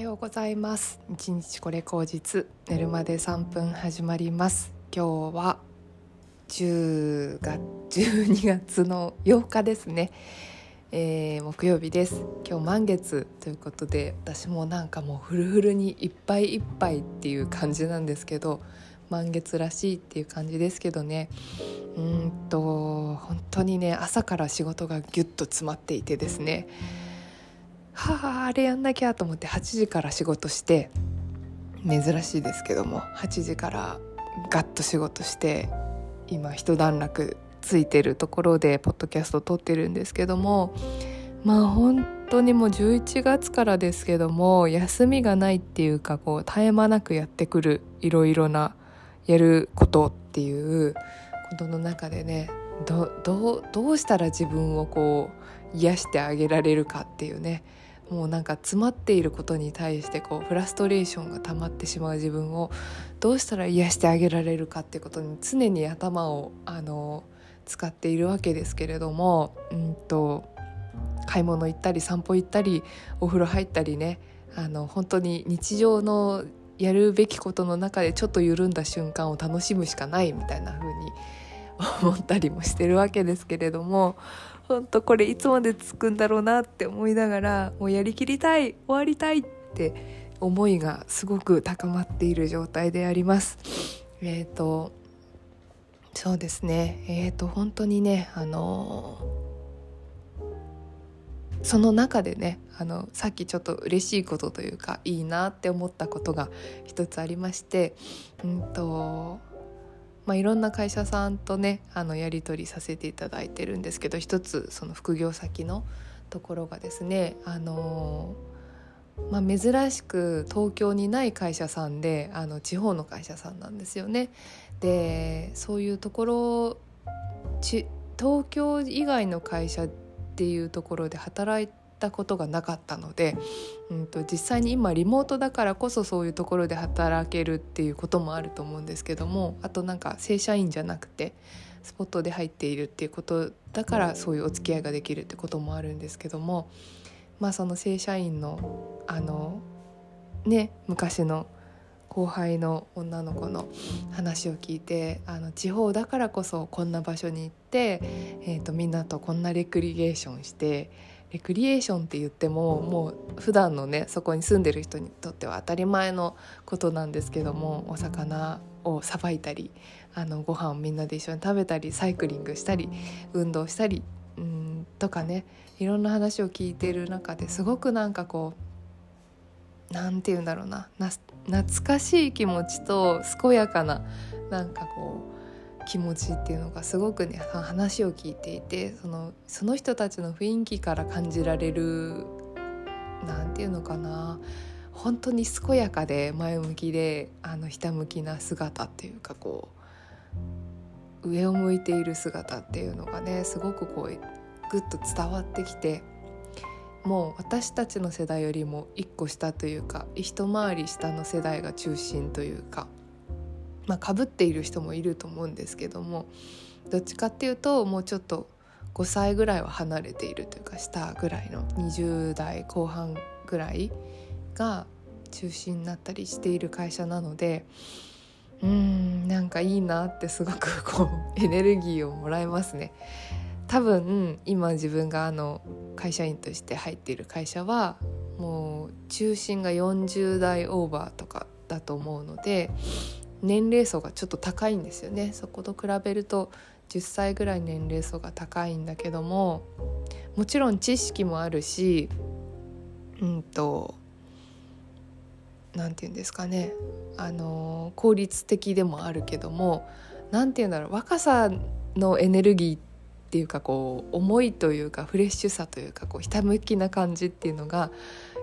ようございます。一日これ口実寝るまで3分始まります。今日は10月 12月の8日ですね、えー、木曜日です。今日満月ということで私もなんかもうフルフルにいっぱいいっぱいっていう感じなんですけど満月らしいっていう感じですけどね。うんと本当にね朝から仕事がギュッと詰まっていてですね。はああれやんなきゃと思って8時から仕事して珍しいですけども8時からガッと仕事して今一段落ついてるところでポッドキャスト撮ってるんですけどもまあ本当にもう11月からですけども休みがないっていうかこう絶え間なくやってくるいろいろなやることっていうことの中でねどうしたら自分をこう癒してあげられるかっていうねもうなんか詰まっていることに対してこうフラストレーションが溜まってしまう自分をどうしたら癒してあげられるかってことに常に頭をあの使っているわけですけれども、うんと、買い物行ったり散歩行ったりお風呂入ったりねあの本当に日常のやるべきことの中でちょっと緩んだ瞬間を楽しむしかないみたいな風に思ったりもしてるわけですけれども本当これいつまでつくんだろうなって思いながらもうやりきりたい終わりたいって思いがすごく高まっている状態であります。えっ、ー、とそうですねえっ、ー、と本当にねあのその中でねあのさっきちょっと嬉しいことというかいいなって思ったことが一つありまして、うんとまあ、いろんな会社さんとねあのやり取りさせていただいてるんですけど一つその副業先のところがですねあのまあ、珍しく東京にない会社さんであの地方の会社さんなんですよね。でそういうところち東京以外の会社っていうところで働いたことがなかったので、うんと、実際に今リモートだからこそそういうところで働けるっていうこともあると思うんですけどもあとなんか正社員じゃなくてスポットで入っているっていうことだからそういうお付き合いができるってこともあるんですけどもまあその正社員のあのね昔の後輩の女の子の話を聞いてあの地方だからこそこんな場所に行って、えーとみんなとこんなレクリエーションしてレクリエーションって言ってももう普段のねそこに住んでる人にとっては当たり前のことなんですけどもお魚をさばいたりあのご飯をみんなで一緒に食べたりサイクリングしたり運動したりうんとかねいろんな話を聞いている中ですごくなんかこう何て言うんだろうな懐かしい気持ちと健やかななんかこう気持ちっていうのがすごくね話を聞いていてそのその人たちの雰囲気から感じられる何て言うのかな本当に健やかで前向きであのひたむきな姿っていうかこう上を向いている姿っていうのがねすごくこうグッと伝わってきてもう私たちの世代よりも一個下というか一回り下の世代が中心というかまあ、かぶっている人もいると思うんですけどもどっちかっていうともうちょっと5歳ぐらいは離れているというか下ぐらいの20代後半ぐらいが中心になったりしている会社なのでうんなんかいいなってすごくこう エネルギーをもらえますね。多分今自分があの会社員として入っている会社はもう中心が40代オーバーとかだと思うので年齢層がちょっと高いんですよね。そこと比べると10歳ぐらい年齢層が高いんだけどももちろん知識もあるしうんと何て言うんですかね。あの効率的でもあるけども何て言うんだろう。若さのエネルギーっていうかこう思いというかフレッシュさというかこうひたむきな感じっていうのが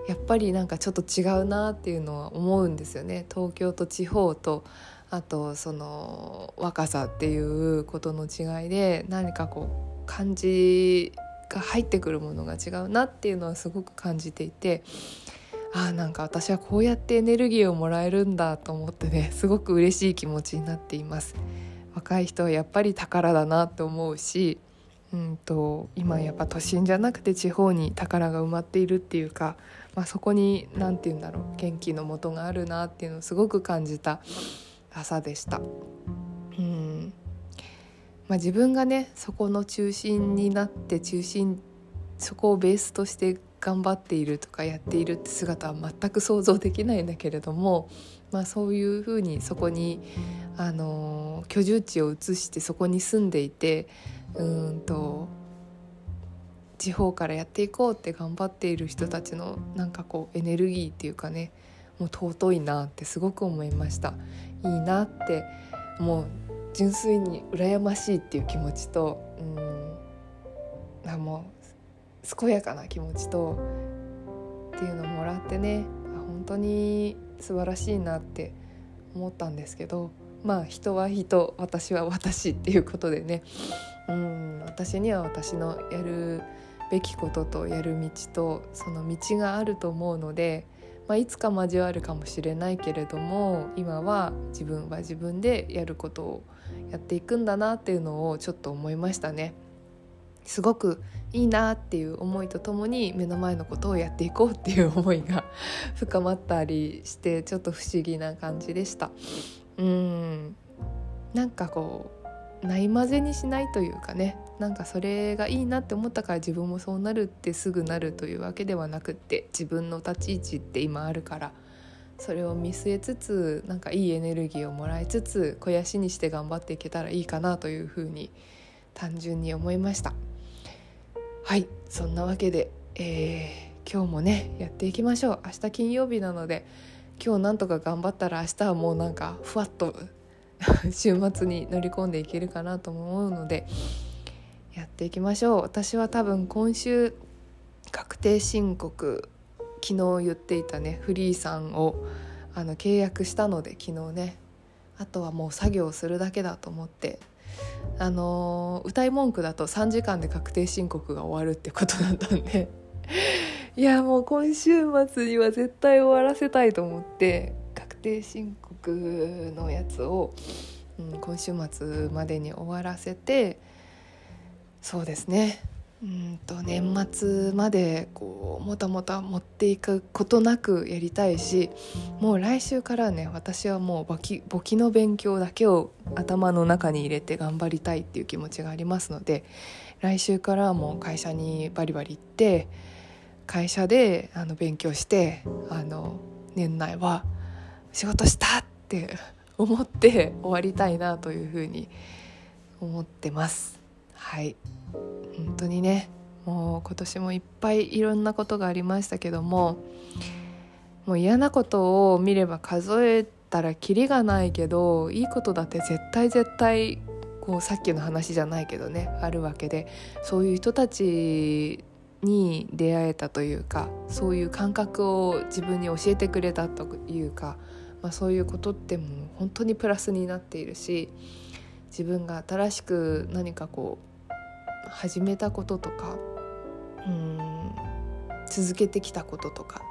やっぱりなんかちょっと違うなっていうのは思うんですよね。東京と地方とあとその若さっていうことの違いで何かこう感じが入ってくるものが違うなっていうのはすごく感じていてああなんか私はこうやってエネルギーをもらえるんだと思ってね すごく嬉しい気持ちになっています。若い人はやっぱり宝だなって思うしうんと今やっぱ都心じゃなくて地方に宝が埋まっているっていうか、まあ、そこに何て言うんだろう元気のもとがあるなっていうのをすごく感じた朝でした。うんまあ、自分がねそこの中心になって中心そこをベースとして頑張っているとかやっているって姿は全く想像できないんだけれども、まあ、そういうふうにそこに、あの居住地を移してそこに住んでいてうんと地方からやっていこうって頑張っている人たちのなんかこうエネルギーっていうかねもう尊いなってすごく思いました。いいなってもう純粋に羨ましいっていう気持ちとうんあもう健やかな気持ちとっていうのをもらってね本当に素晴らしいなって思ったんですけどまあ人は人私は私っていうことでねうん私には私のやるべきこととやる道とその道があると思うので、まあ、いつか交わるかもしれないけれども今は自分は自分でやることをやっていくんだなっていうのをちょっと思いましたね。すごくいいなっていう思いとともに目の前のことをやっていこうっていう思いが 深まったりしてちょっと不思議な感じでした。うんなんかこうないまぜにしないというかねなんかそれがいいなって思ったから自分もそうなるってすぐなる。というわけではなくって自分の立ち位置って今あるからそれを見据えつつなんかいいエネルギーをもらいつつ肥やしにして頑張っていけたらいいかなというふうに単純に思いました。はいそんなわけで、えー、今日もねやっていきましょう。明日金曜日なので今日なんとか頑張ったら明日はもうなんかふわっと 週末に乗り込んでいけるかなと思うのでやっていきましょう。私は多分今週確定申告昨日言っていたねフリーさんをあの契約したので昨日ね。あとはもう作業するだけだと思って。あの歌い文句だと3時間で確定申告が終わるってことだったんで。いやもう今週末には絶対終わらせたいと思って確定申告のやつを、うん、今週末までに終わらせてそうですねうんと年末までこうもたもた持っていくことなくやりたいしもう来週からね私はもう簿記簿記の勉強だけを頭の中に入れて頑張りたいっていう気持ちがありますので来週からもう会社にバリバリ行って会社であの勉強してあの年内は仕事したって思って終わりたいなというふうに思ってます。はい。本当にねもう今年もいっぱいいろんなことがありましたけどももう嫌なことを見れば数えたらキリがないけどいいことだって絶対絶対こうさっきの話じゃないけどねあるわけでそういう人たちに出会えたというかそういう感覚を自分に教えてくれたというか、まあ、そういうことってもう本当にプラスになっているし自分が新しく何かこう始めたこととかうん続けてきたこととか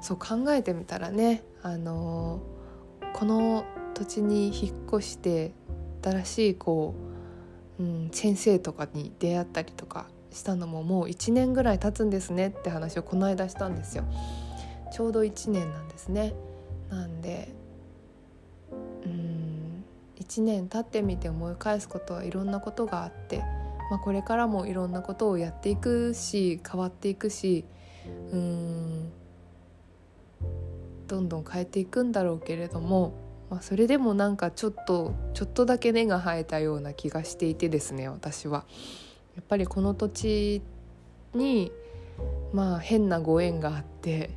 そう考えてみたらね、あのー、この土地に引っ越して新しいこう、うん、先生とかに出会ったりとかしたのももう1年ぐらい経つんですねって話をこの間したんですよ。ちょうど1年なんですね。なんでうん1年経ってみて思い返すことはいろんなことがあって、まあ、これからもいろんなことをやっていくし変わっていくしうんどんどん変えていくんだろうけれども、まあ、それでもなんかちょっとちょっとだけ根が生えたような気がしていてですね私は。やっぱりこの土地にまあ変なご縁があって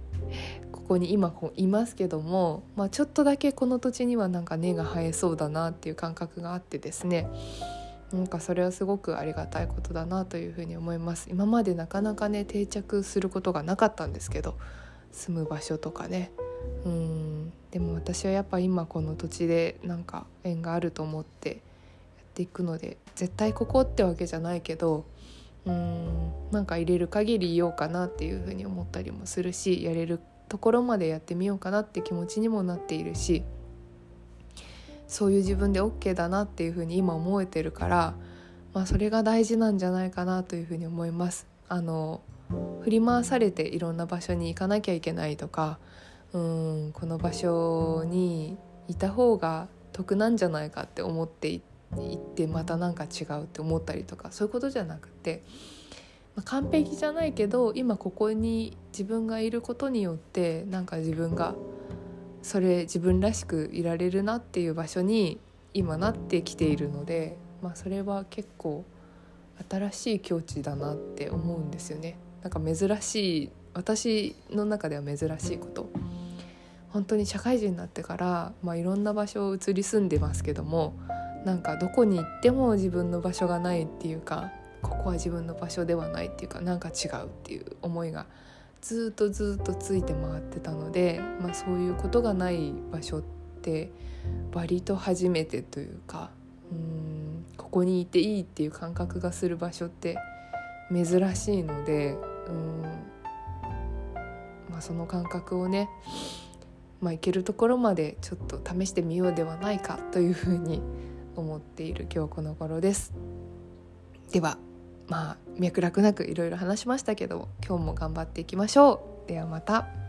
ここに今いますけども、まあ、ちょっとだけこの土地にはなんか根が生えそうだなっていう感覚があってですねなんかそれはすごくありがたいことだなというふうに思います。今までなかなかね定着することがなかったんですけど住む場所とかね。うん。でも私はやっぱ今この土地でなんか縁があると思ってやっていくので絶対ここってわけじゃないけどうん。なんか入れる限りいようかなっていうふうに思ったりもするしやれるところまでやってみようかなって気持ちにもなっているしそういう自分で OK だなっていうふうに今思えてるからまあ、それが大事なんじゃないかなというふうに思います。あの振り回されていろんな場所に行かなきゃいけないとかうんこの場所にいた方が得なんじゃないかって思っていってまたなんか違うって思ったりとかそういうことじゃなくて、まあ、完璧じゃないけど今ここに自分がいることによってなんか自分がそれ自分らしくいられるなっていう場所に今なってきているので、まあ、それは結構新しい境地だなって思うんですよね。なんか珍しい私の中では珍しいこと本当に社会人になってから、まあ、いろんな場所を移り住んでますけどもなんかどこに行っても自分の場所がないっていうかここは自分の場所ではないっていうかなんか違うっていう思いがずっとずっとついて回ってたので、まあ、そういうことがない場所って割と初めてというかうんここにいていいっていう感覚がする場所って珍しいのでうん、まあ、その感覚をね、まあ、いけるところまでちょっと試してみようではないかというふうに思っている今日この頃です。ではまあ脈絡なくいろいろ話しましたけど今日も頑張っていきましょう。ではまた。